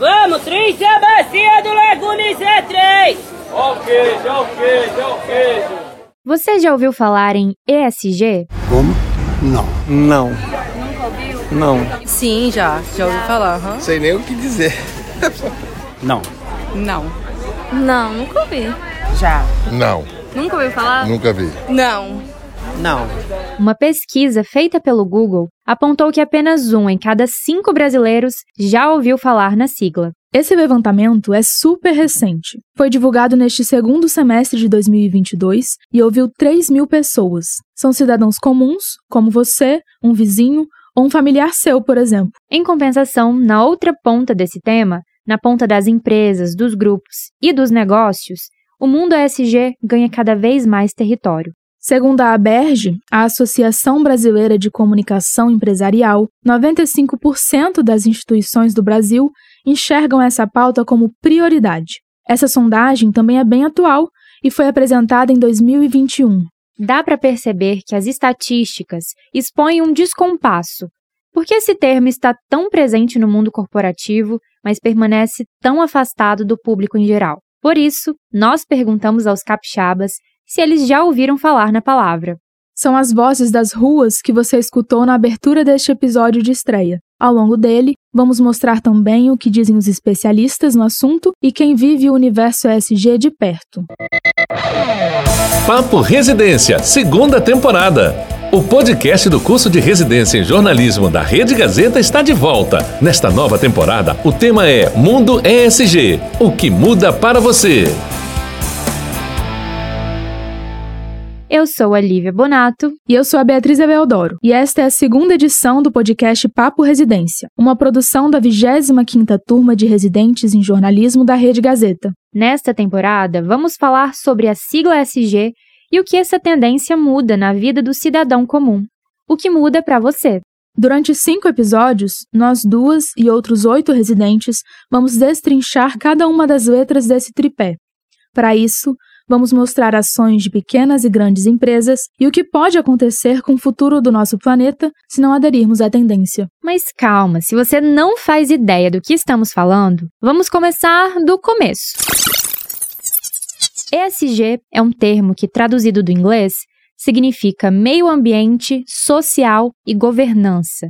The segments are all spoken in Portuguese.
Vamos, três a bacia do Lagunes é três! Ó o queijo, ó o queijo, ó o queijo. Você já ouviu falar em ESG? Como? Não. Não. Nunca ouviu? Não. Sim, já. Já ouvi falar. aham. Sei nem o que dizer. Não. Não. Não, nunca ouvi. Já. Não, Nunca ouviu falar? nunca vi. Não. Não. Uma pesquisa feita pelo Google apontou que apenas um em cada cinco brasileiros já ouviu falar na sigla. Esse levantamento é super recente. Foi divulgado neste segundo semestre de 2022 e ouviu 3 mil pessoas. São cidadãos comuns, como você, um vizinho ou um familiar seu, por exemplo. Em compensação, na outra ponta desse tema, na ponta das empresas, dos grupos e dos negócios, o mundo ESG ganha cada vez mais território. Segundo a ABERGE, a Associação Brasileira de Comunicação Empresarial, 95% das instituições do Brasil enxergam essa pauta como prioridade. Essa sondagem também é bem atual e foi apresentada em 2021. Dá para perceber que as estatísticas expõem um descompasso. Por que esse termo está tão presente no mundo corporativo, mas permanece tão afastado do público em geral? Por isso, nós perguntamos aos capixabas se eles já ouviram falar na palavra. São as vozes das ruas que você escutou na abertura deste episódio de estreia. Ao longo dele, vamos mostrar também o que dizem os especialistas no assunto e quem vive o universo ESG de perto. Papo Residência, segunda temporada. O podcast do curso de residência em jornalismo da Rede Gazeta está de volta. Nesta nova temporada, o tema é Mundo ESG o que muda para você. Eu sou a Lívia Bonato. E eu sou a Beatriz Eveldoro. E esta é a segunda edição do podcast Papo Residência, uma produção da 25ª Turma de Residentes em Jornalismo da Rede Gazeta. Nesta temporada, vamos falar sobre a sigla ESG e o que essa tendência muda na vida do cidadão comum. O que muda para você? Durante cinco episódios, nós duas e outros oito residentes vamos destrinchar cada uma das letras desse tripé. Para isso, vamos mostrar ações de pequenas e grandes empresas e o que pode acontecer com o futuro do nosso planeta se não aderirmos à tendência. Mas calma, se você não faz ideia do que estamos falando, vamos começar do começo. ESG é um termo que, traduzido do inglês, significa meio ambiente, social e governança.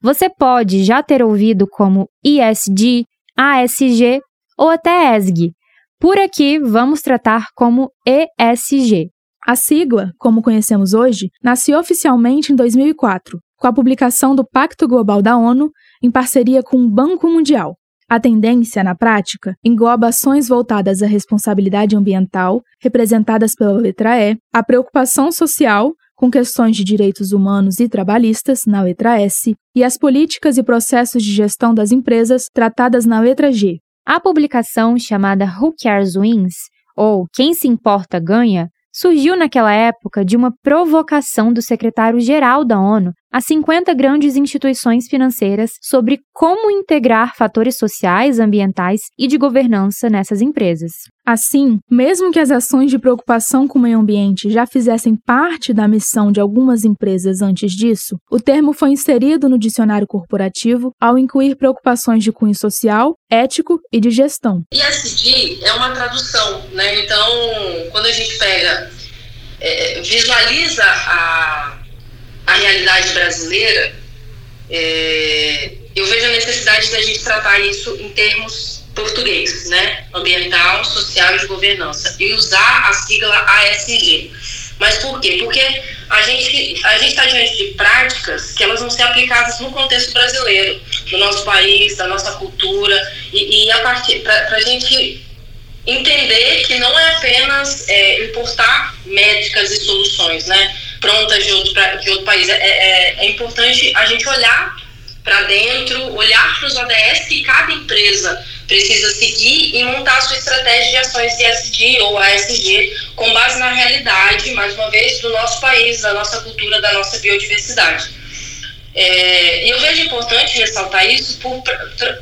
Você pode já ter ouvido como ESG, ASG ou até ESG. Por aqui, vamos tratar como ESG. A sigla, como conhecemos hoje, nasceu oficialmente em 2004, com a publicação do Pacto Global da ONU em parceria com o Banco Mundial. A tendência, na prática, engloba ações voltadas à responsabilidade ambiental, representadas pela letra E, a preocupação social, com questões de direitos humanos e trabalhistas, na letra S, e as políticas e processos de gestão das empresas, tratadas na letra G. A publicação chamada Who Cares Wins, ou Quem se importa ganha, surgiu naquela época de uma provocação do secretário-geral da ONU a 50 grandes instituições financeiras sobre como integrar fatores sociais, ambientais e de governança nessas empresas. Assim, mesmo que as ações de preocupação com o meio ambiente já fizessem parte da missão de algumas empresas antes disso, o termo foi inserido no dicionário corporativo ao incluir preocupações de cunho social, ético e de gestão. ESG é uma tradução, né? Então, quando a gente pega, é, visualiza a, a realidade brasileira, é, eu vejo a necessidade da gente tratar isso em termos português, né? Ambiental, social e de governança. E usar a sigla ASG. Mas por quê? Porque a gente a está diante de práticas que elas vão ser aplicadas no contexto brasileiro, do nosso país, da nossa cultura, e, e a partir para a gente entender que não é apenas é, importar métricas e soluções, né, prontas de outro, pra, de outro país. É, é, é importante a gente olhar para dentro, olhar para os ODS que cada empresa precisa seguir e montar a sua estratégia de ações ESG ou ASG com base na realidade, mais uma vez, do nosso país, da nossa cultura, da nossa biodiversidade. É, eu vejo importante ressaltar isso por,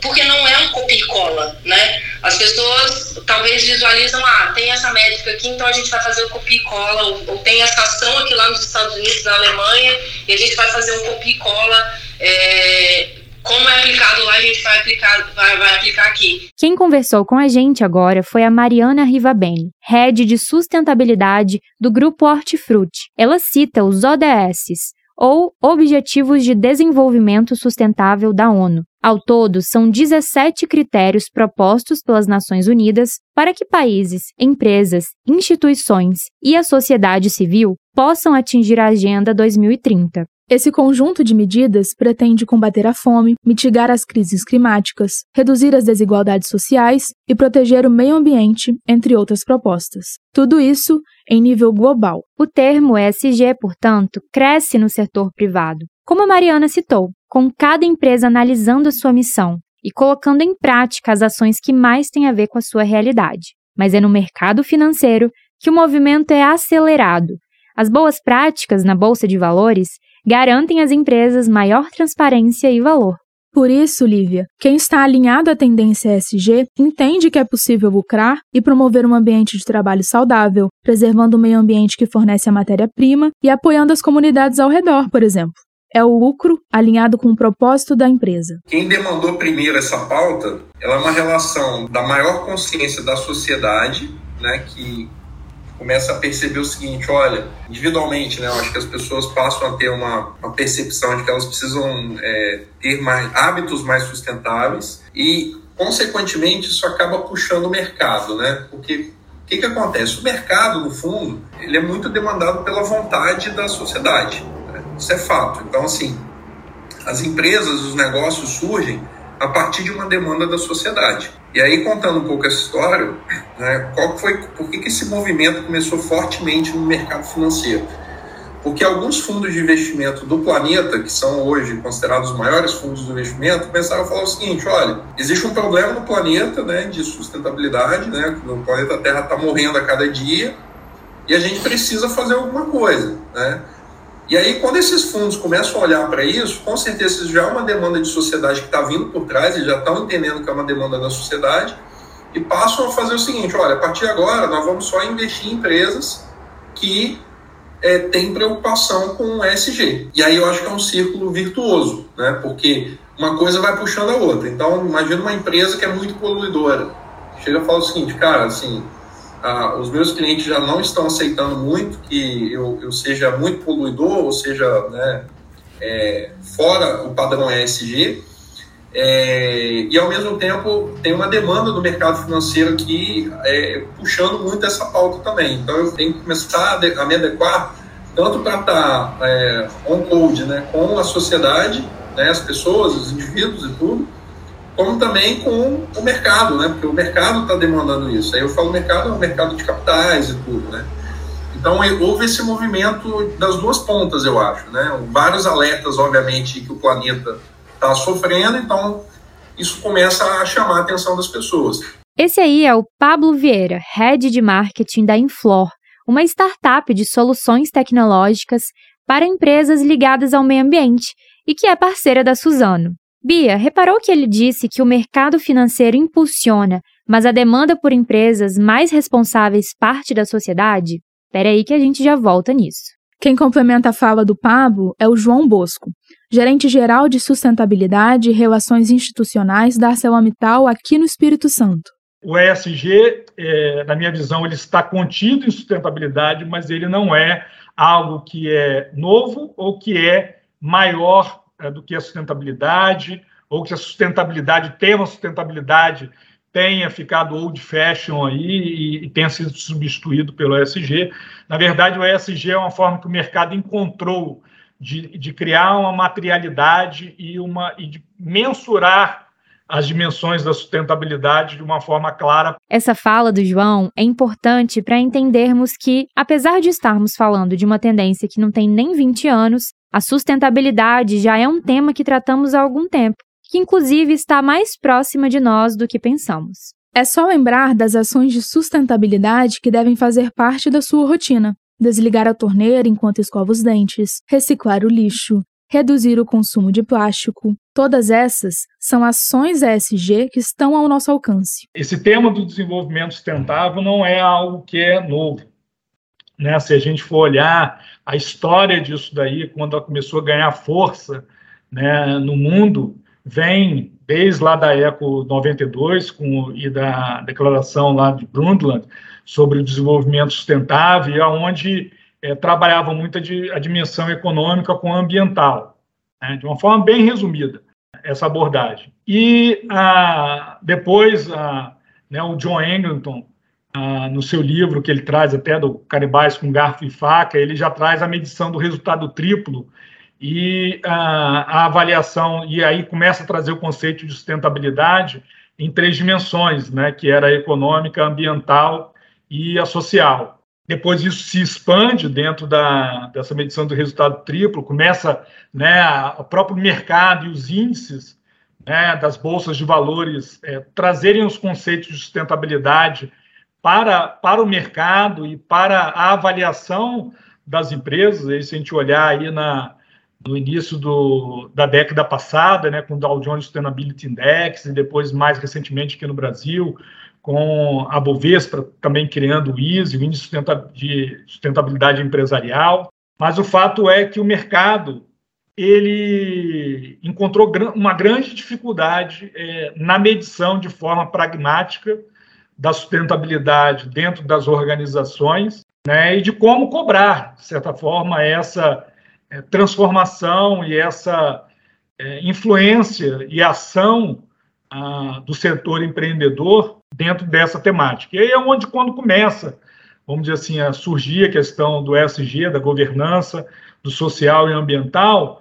porque não é um copia e cola, né? As pessoas talvez visualizam, ah, tem essa métrica aqui, então a gente vai fazer o copia e cola, ou, ou, tem essa ação aqui lá nos Estados Unidos, na Alemanha, e a gente vai fazer um copia e cola é, como é aplicado lá, a gente vai aplicar, vai, vai aplicar aqui. Quem conversou com a gente agora foi a Mariana Rivabene, head de sustentabilidade do Grupo Hortifruti. Ela cita os ODS, ou Objetivos de Desenvolvimento Sustentável da ONU. Ao todo, são 17 critérios propostos pelas Nações Unidas para que países, empresas, instituições e a sociedade civil possam atingir a Agenda 2030. Esse conjunto de medidas pretende combater a fome, mitigar as crises climáticas, reduzir as desigualdades sociais e proteger o meio ambiente, entre outras propostas. Tudo isso em nível global. O termo ESG, portanto, cresce no setor privado, como a Mariana citou, com cada empresa analisando a sua missão e colocando em prática as ações que mais têm a ver com a sua realidade. Mas é no mercado financeiro que o movimento é acelerado. As boas práticas na bolsa de valores garantem às empresas maior transparência e valor. Por isso, Lívia, quem está alinhado à tendência ESG entende que é possível lucrar e promover um ambiente de trabalho saudável, preservando o meio ambiente que fornece a matéria-prima e apoiando as comunidades ao redor, por exemplo. É o lucro alinhado com o propósito da empresa. Quem demandou primeiro essa pauta, ela é uma relação da maior consciência da sociedade, né, que começa a perceber o seguinte, olha, individualmente, né, eu acho que as pessoas passam a ter uma, uma percepção de que elas precisam é, ter mais, hábitos mais sustentáveis e, consequentemente, isso acaba puxando o mercado, né? Porque o que, que acontece? O mercado, no fundo, ele é muito demandado pela vontade da sociedade. Né? Isso é fato. Então, assim, as empresas, os negócios surgem a partir de uma demanda da sociedade. E aí, contando um pouco essa história, né, qual foi, por que, que esse movimento começou fortemente no mercado financeiro? Porque alguns fundos de investimento do planeta, que são hoje considerados os maiores fundos de investimento, começaram a falar o seguinte: olha, existe um problema no planeta né, de sustentabilidade, né, o planeta Terra está morrendo a cada dia e a gente precisa fazer alguma coisa. Né? E aí, quando esses fundos começam a olhar para isso, com certeza já é uma demanda de sociedade que está vindo por trás, eles já estão entendendo que é uma demanda da sociedade, e passam a fazer o seguinte: olha, a partir de agora nós vamos só investir em empresas que é, têm preocupação com o ESG. E aí eu acho que é um círculo virtuoso, né? porque uma coisa vai puxando a outra. Então, imagina uma empresa que é muito poluidora. Chega e fala o seguinte, cara, assim, ah, os meus clientes já não estão aceitando muito que eu, eu seja muito poluidor, ou seja, né, é, fora o padrão ESG, é, e ao mesmo tempo tem uma demanda do mercado financeiro aqui é, puxando muito essa pauta também. Então eu tenho que começar a me adequar tanto para estar tá, é, on code né, com a sociedade, né, as pessoas, os indivíduos e tudo, como também com o mercado, né? Porque o mercado está demandando isso. Aí eu falo mercado, é o mercado de capitais e tudo, né? Então houve esse movimento das duas pontas, eu acho, né? Vários alertas, obviamente, que o planeta está sofrendo, então isso começa a chamar a atenção das pessoas. Esse aí é o Pablo Vieira, head de marketing da Inflor, uma startup de soluções tecnológicas para empresas ligadas ao meio ambiente e que é parceira da Suzano. Bia, reparou que ele disse que o mercado financeiro impulsiona, mas a demanda por empresas mais responsáveis parte da sociedade? Espera aí que a gente já volta nisso. Quem complementa a fala do Pablo é o João Bosco, gerente geral de sustentabilidade e relações institucionais da ArcelorMittal aqui no Espírito Santo. O ESG, é, na minha visão, ele está contido em sustentabilidade, mas ele não é algo que é novo ou que é maior do que a sustentabilidade, ou que a sustentabilidade, tema sustentabilidade, tenha ficado old fashion aí e, e tenha sido substituído pelo ESG. Na verdade, o ESG é uma forma que o mercado encontrou de, de criar uma materialidade e, uma, e de mensurar as dimensões da sustentabilidade de uma forma clara. Essa fala do João é importante para entendermos que, apesar de estarmos falando de uma tendência que não tem nem 20 anos, a sustentabilidade já é um tema que tratamos há algum tempo, que inclusive está mais próxima de nós do que pensamos. É só lembrar das ações de sustentabilidade que devem fazer parte da sua rotina. Desligar a torneira enquanto escova os dentes, reciclar o lixo, reduzir o consumo de plástico. Todas essas são ações ESG que estão ao nosso alcance. Esse tema do desenvolvimento sustentável não é algo que é novo. Né? Se a gente for olhar a história disso daí, quando ela começou a ganhar força né, no mundo, vem desde lá da ECO 92 com, e da declaração lá de Brundtland sobre o desenvolvimento sustentável, onde é, trabalhavam muito a, de, a, dimensão econômica com a ambiental, né, de uma forma bem resumida, essa abordagem. E a, depois a, né, o John Eglinton, no seu livro, que ele traz até do Canibais com Garfo e Faca, ele já traz a medição do resultado triplo e a, a avaliação, e aí começa a trazer o conceito de sustentabilidade em três dimensões, né, que era a econômica, ambiental e a social. Depois isso se expande dentro da, dessa medição do resultado triplo, começa né, o próprio mercado e os índices né, das bolsas de valores é, trazerem os conceitos de sustentabilidade para, para o mercado e para a avaliação das empresas. Se a gente olhar aí na, no início do, da década passada, né, com o Dow Jones Sustainability Index, e depois, mais recentemente, aqui no Brasil, com a Bovespa também criando o ISE, o Índice de Sustentabilidade Empresarial. Mas o fato é que o mercado ele encontrou uma grande dificuldade é, na medição de forma pragmática da sustentabilidade dentro das organizações né, e de como cobrar, de certa forma, essa é, transformação e essa é, influência e ação ah, do setor empreendedor dentro dessa temática. E aí é onde, quando começa, vamos dizer assim, a surgir a questão do ESG, da governança, do social e ambiental,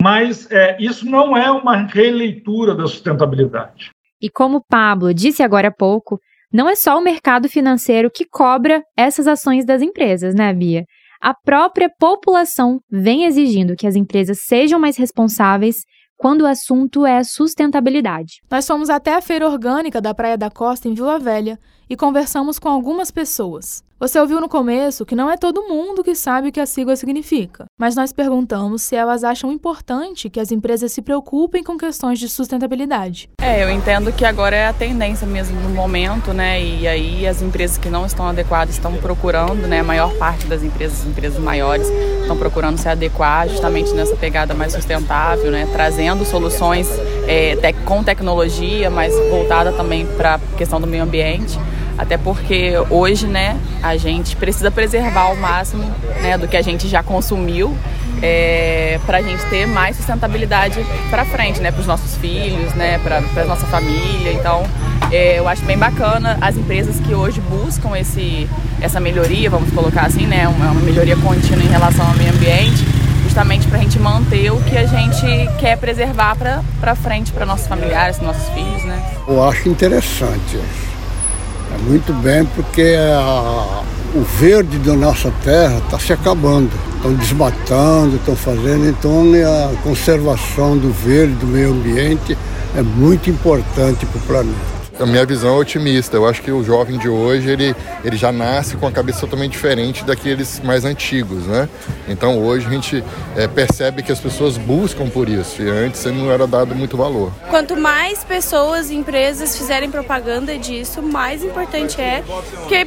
mas é, isso não é uma releitura da sustentabilidade. E como Pablo disse agora há pouco, não é só o mercado financeiro que cobra essas ações das empresas, né, Bia? A própria população vem exigindo que as empresas sejam mais responsáveis quando o assunto é sustentabilidade. Nós fomos até a feira orgânica da Praia da Costa, em Vila Velha, e conversamos com algumas pessoas. Você ouviu no começo que não é todo mundo que sabe o que a sigla significa, mas nós perguntamos se elas acham importante que as empresas se preocupem com questões de sustentabilidade. É, eu entendo que agora é a tendência mesmo no momento, né? E aí as empresas que não estão adequadas estão procurando, né? A maior parte das empresas, empresas maiores, estão procurando se adequar justamente nessa pegada mais sustentável, né? Trazendo soluções é, com tecnologia, mas voltada também para a questão do meio ambiente. Até porque hoje, né, a gente precisa preservar ao máximo né, do que a gente já consumiu é, para a gente ter mais sustentabilidade para frente, né, para os nossos filhos, né, para a nossa família. Então, é, eu acho bem bacana as empresas que hoje buscam esse, essa melhoria, vamos colocar assim, né, uma, uma melhoria contínua em relação ao meio ambiente, justamente para a gente manter o que a gente quer preservar para frente, para nossos familiares, nossos filhos, né. Eu acho interessante é muito bem porque a, o verde da nossa terra está se acabando. Estão desmatando, estão fazendo, então a conservação do verde, do meio ambiente é muito importante para o planeta. A minha visão é otimista. Eu acho que o jovem de hoje ele, ele já nasce com a cabeça totalmente diferente daqueles mais antigos, né? Então hoje a gente é, percebe que as pessoas buscam por isso e antes não era dado muito valor. Quanto mais pessoas e empresas fizerem propaganda disso, mais importante é, porque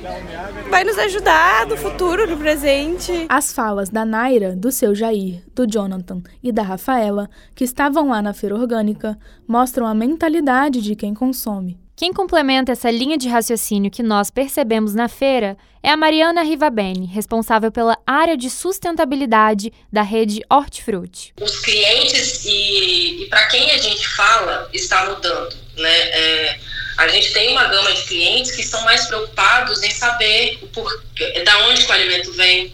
vai nos ajudar no futuro, no presente. As falas da Naira, do seu Jair, do Jonathan e da Rafaela, que estavam lá na feira orgânica, mostram a mentalidade de quem consome. Quem complementa essa linha de raciocínio que nós percebemos na feira é a Mariana Rivabene, responsável pela área de sustentabilidade da rede Hortifruti. Os clientes e, e para quem a gente fala está mudando, né? É, a gente tem uma gama de clientes que estão mais preocupados em saber o por, da onde o alimento vem,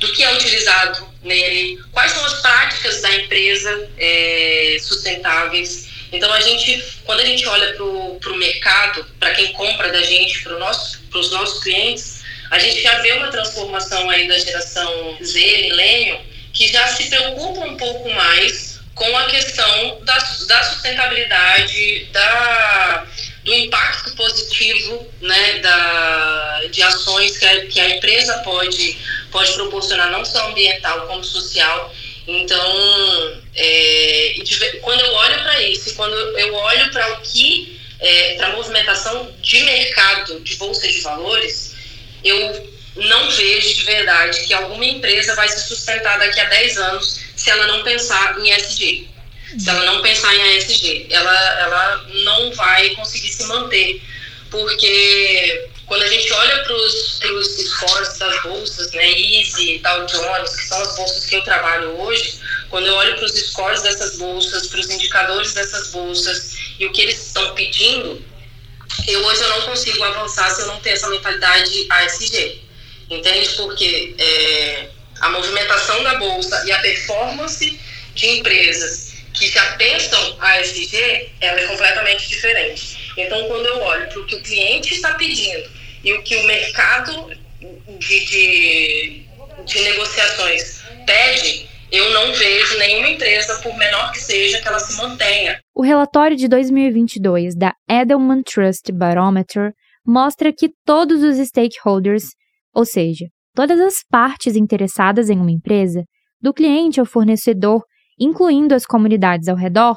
do que é utilizado nele, quais são as práticas da empresa é, sustentáveis então, a gente, quando a gente olha para o mercado, para quem compra da gente, para nosso, os nossos clientes, a gente já vê uma transformação aí da geração Z, milênio, que já se preocupa um pouco mais com a questão da, da sustentabilidade, da, do impacto positivo né, da, de ações que a, que a empresa pode, pode proporcionar, não só ambiental como social. Então, é, quando eu olho para isso, quando eu olho para o que, é, para a movimentação de mercado de bolsa de valores, eu não vejo de verdade que alguma empresa vai se sustentar daqui a 10 anos se ela não pensar em SG. se ela não pensar em ESG, ela, ela não vai conseguir se manter, porque quando a gente olha para os scores das bolsas, né, Easy, Dow Jones, que são as bolsas que eu trabalho hoje, quando eu olho para os scores dessas bolsas, para os indicadores dessas bolsas e o que eles estão pedindo, eu hoje eu não consigo avançar se eu não ter essa mentalidade ASG. Entende? Porque é, a movimentação da bolsa e a performance de empresas que já pensam ASG, ela é completamente diferente. Então, quando eu olho para o que o cliente está pedindo e o que o mercado de, de, de negociações pede, eu não vejo nenhuma empresa, por menor que seja, que ela se mantenha. O relatório de 2022 da Edelman Trust Barometer mostra que todos os stakeholders, ou seja, todas as partes interessadas em uma empresa, do cliente ao fornecedor, incluindo as comunidades ao redor,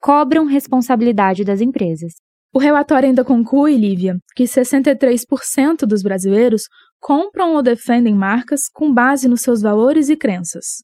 cobram responsabilidade das empresas. O relatório ainda conclui, Lívia, que 63% dos brasileiros compram ou defendem marcas com base nos seus valores e crenças.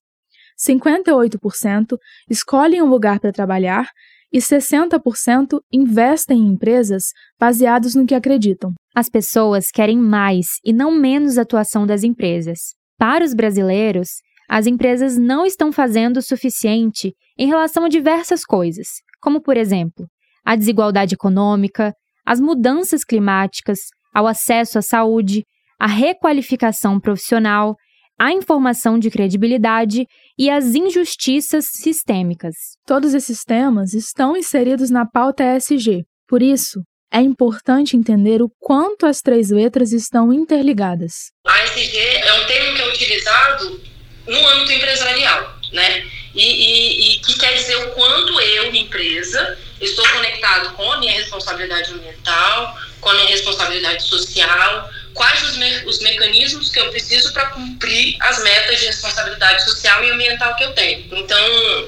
58% escolhem um lugar para trabalhar e 60% investem em empresas baseadas no que acreditam. As pessoas querem mais e não menos atuação das empresas. Para os brasileiros, as empresas não estão fazendo o suficiente em relação a diversas coisas, como, por exemplo, a desigualdade econômica, as mudanças climáticas, ao acesso à saúde, a requalificação profissional a informação de credibilidade e as injustiças sistêmicas. Todos esses temas estão inseridos na pauta ESG. Por isso, é importante entender o quanto as três letras estão interligadas. A ESG é um termo que é utilizado no âmbito empresarial, né? E, e, e, que quer dizer o quanto eu, empresa, estou conectado com a minha responsabilidade ambiental, com a minha responsabilidade social, quais os, me os mecanismos que eu preciso para cumprir as metas de responsabilidade social e ambiental que eu tenho. Então,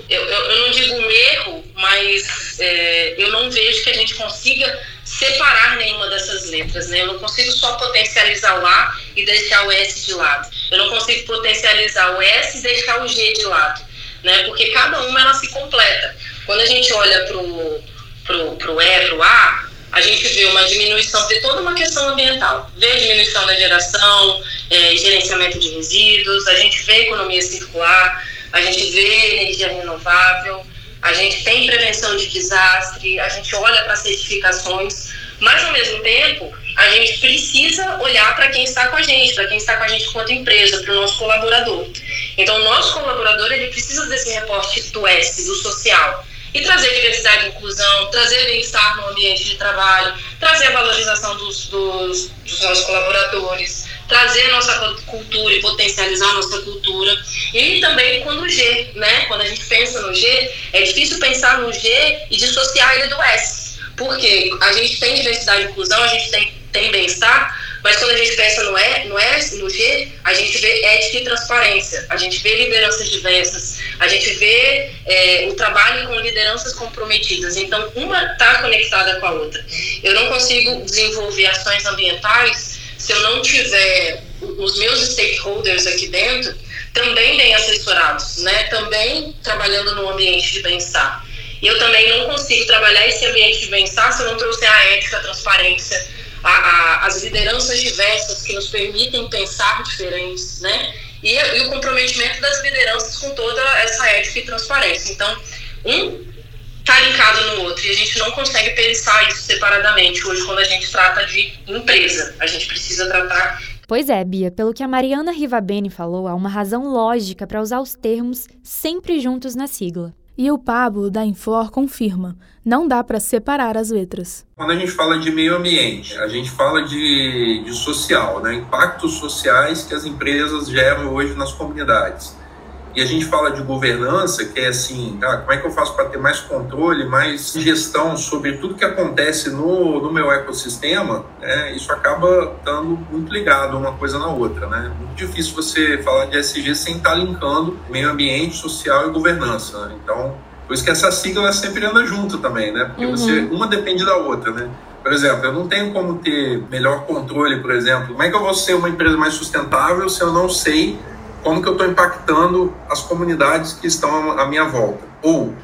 eu, eu, eu não digo um erro, mas é, eu não vejo que a gente consiga separar nenhuma dessas letras, né? Eu não consigo só potencializar o A e deixar o S de lado. Eu não consigo potencializar o S e deixar o G de lado, né? Porque cada uma ela se completa. Quando a gente olha pro pro, pro E, pro A, a gente vê uma diminuição de toda uma questão ambiental. Vê diminuição da geração, é, gerenciamento de resíduos, a gente vê economia circular, a gente vê energia renovável, a gente tem prevenção de desastre, a gente olha para certificações, mas ao mesmo tempo a gente precisa olhar para quem está com a gente, para quem está com a gente enquanto empresa, para o nosso colaborador. Então, o nosso colaborador ele precisa desse reporte do S, do social e trazer diversidade e inclusão, trazer bem-estar no ambiente de trabalho, trazer a valorização dos, dos, dos nossos colaboradores, trazer nossa cultura e potencializar nossa cultura. E também com o G, né? Quando a gente pensa no G, é difícil pensar no G e dissociar ele do S. Porque a gente tem diversidade e inclusão, a gente tem, tem bem-estar, mas quando a gente pensa no E, no no G, a gente vê ética e transparência, a gente vê lideranças diversas, a gente vê é, o trabalho com lideranças comprometidas. Então, uma está conectada com a outra. Eu não consigo desenvolver ações ambientais se eu não tiver os meus stakeholders aqui dentro também bem assessorados, né? também trabalhando no ambiente de bem-estar. E eu também não consigo trabalhar esse ambiente de bem-estar se eu não trouxer a ética, a transparência, a, a, as lideranças diversas que nos permitem pensar diferentes, né? E, e, o comprometimento das lideranças com toda essa ética e transparência. Então, um está linkado no outro e a gente não consegue pensar isso separadamente hoje quando a gente trata de empresa. A gente precisa tratar Pois é, Bia, pelo que a Mariana Rivabene falou, há uma razão lógica para usar os termos sempre juntos na sigla. E o Pablo da Infor confirma: não dá para separar as letras. Quando a gente fala de meio ambiente, a gente fala de, de social, né? impactos sociais que as empresas geram hoje nas comunidades. E a gente fala de governança, que é assim, ah, como é que eu faço para ter mais controle, mais gestão sobre tudo que acontece no, no meu ecossistema, né? isso acaba estando muito ligado uma coisa na outra. Né? Muito difícil você falar de SG sem estar tá linkando meio ambiente, social e governança. Né? Então, por isso que essa sigla sempre anda junto também, né? Porque uhum. você, uma depende da outra, né? Por exemplo, eu não tenho como ter melhor controle, por exemplo. Como é que eu vou ser uma empresa mais sustentável se eu não sei como que eu estou impactando as comunidades que estão à minha volta. Ou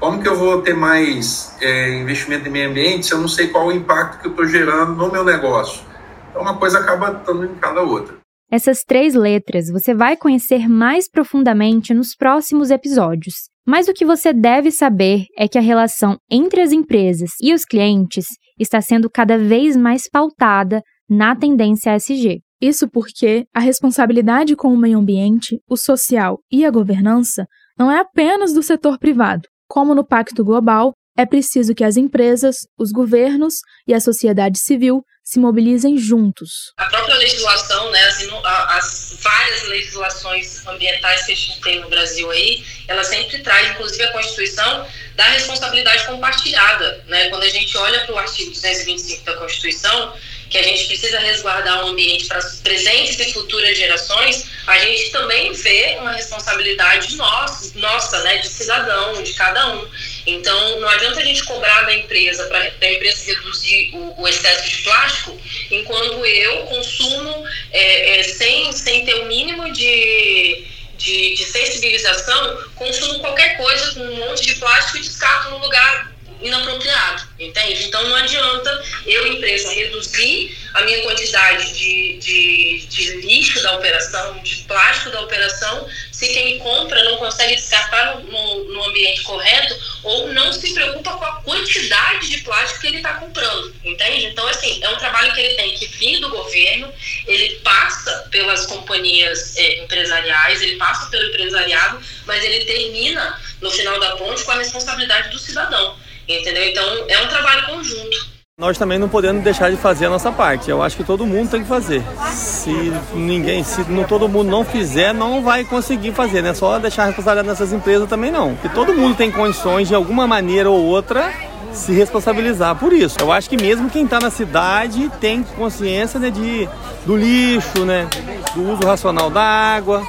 Como que eu vou ter mais é, investimento em meio ambiente se eu não sei qual o impacto que eu estou gerando no meu negócio? Então, uma coisa acaba estando em cada outra. Essas três letras você vai conhecer mais profundamente nos próximos episódios. Mas o que você deve saber é que a relação entre as empresas e os clientes está sendo cada vez mais pautada na tendência SG. Isso porque a responsabilidade com o meio ambiente, o social e a governança não é apenas do setor privado. Como no Pacto Global, é preciso que as empresas, os governos e a sociedade civil se mobilizem juntos. A própria legislação, né, as, as, várias legislações ambientais que a gente tem no Brasil aí, ela sempre traz, inclusive a Constituição, da responsabilidade compartilhada. Né? Quando a gente olha para o artigo 225 da Constituição, que a gente precisa resguardar o ambiente para as presentes e futuras gerações, a gente também vê uma responsabilidade nossa, nossa né, de cidadão, de cada um. Então, não adianta a gente cobrar da empresa para a empresa reduzir o, o, excesso de plástico, enquanto eu consumo é, é, sem, sem ter o mínimo de, de, de sensibilização, consumo qualquer coisa com um monte de plástico e descarto no lugar inapropriado, entende? Então não adianta eu, empresa, reduzir a minha quantidade de, de, de lixo da operação, de plástico da operação, se quem compra não consegue descartar no, no, ambiente correto ou não se preocupa com a quantidade de plástico que ele está comprando, entende? Então, assim, é um trabalho que ele tem que vir do governo, ele passa pelas companhias é, empresariais, ele passa pelo empresariado, mas ele termina, no final da ponte, com a responsabilidade do cidadão. Entendeu? Então é um trabalho conjunto. Nós também não podemos deixar de fazer a nossa parte. Eu acho que todo mundo tem que fazer. Se ninguém, se não, todo mundo não fizer, não vai conseguir fazer, né? Só deixar a responsabilidade nessas empresas também não. Porque todo mundo tem condições de alguma maneira ou outra se responsabilizar por isso. Eu acho que mesmo quem está na cidade tem consciência né, de, do lixo, né, do uso racional da água,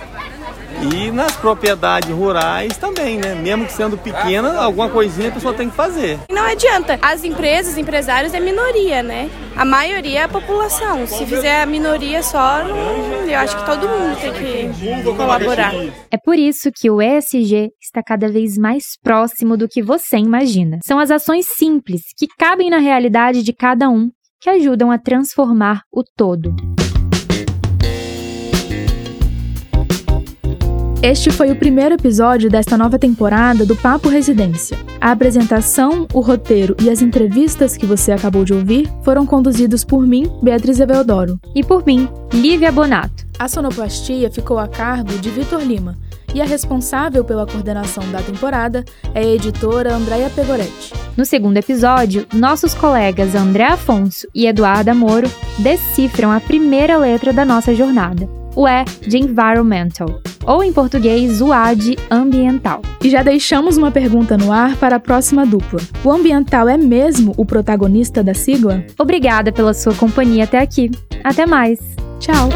e nas propriedades rurais também, né? Mesmo que sendo pequena, alguma coisinha a pessoa tem que fazer. Não adianta. As empresas, empresários é minoria, né? A maioria é a população. Se fizer a minoria só, não... eu acho que todo mundo tem que colaborar. É por isso que o ESG está cada vez mais próximo do que você imagina. São as ações simples que cabem na realidade de cada um que ajudam a transformar o todo. Este foi o primeiro episódio desta nova temporada do Papo Residência. A apresentação, o roteiro e as entrevistas que você acabou de ouvir foram conduzidos por mim, Beatriz Eveodoro. E por mim, Lívia Bonato. A sonoplastia ficou a cargo de Vitor Lima e a responsável pela coordenação da temporada é a editora Andréia Pegoretti. No segundo episódio, nossos colegas André Afonso e Eduarda Moro decifram a primeira letra da nossa jornada, o E de Environmental ou em português, o AD ambiental. E já deixamos uma pergunta no ar para a próxima dupla. O ambiental é mesmo o protagonista da sigla? Obrigada pela sua companhia até aqui. Até mais. Tchau.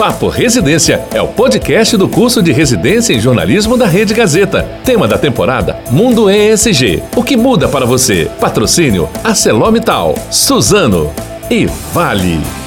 Papo Residência é o podcast do curso de residência em jornalismo da Rede Gazeta. Tema da temporada: Mundo ESG. O que muda para você? Patrocínio: ArcelorMittal, Suzano e Vale.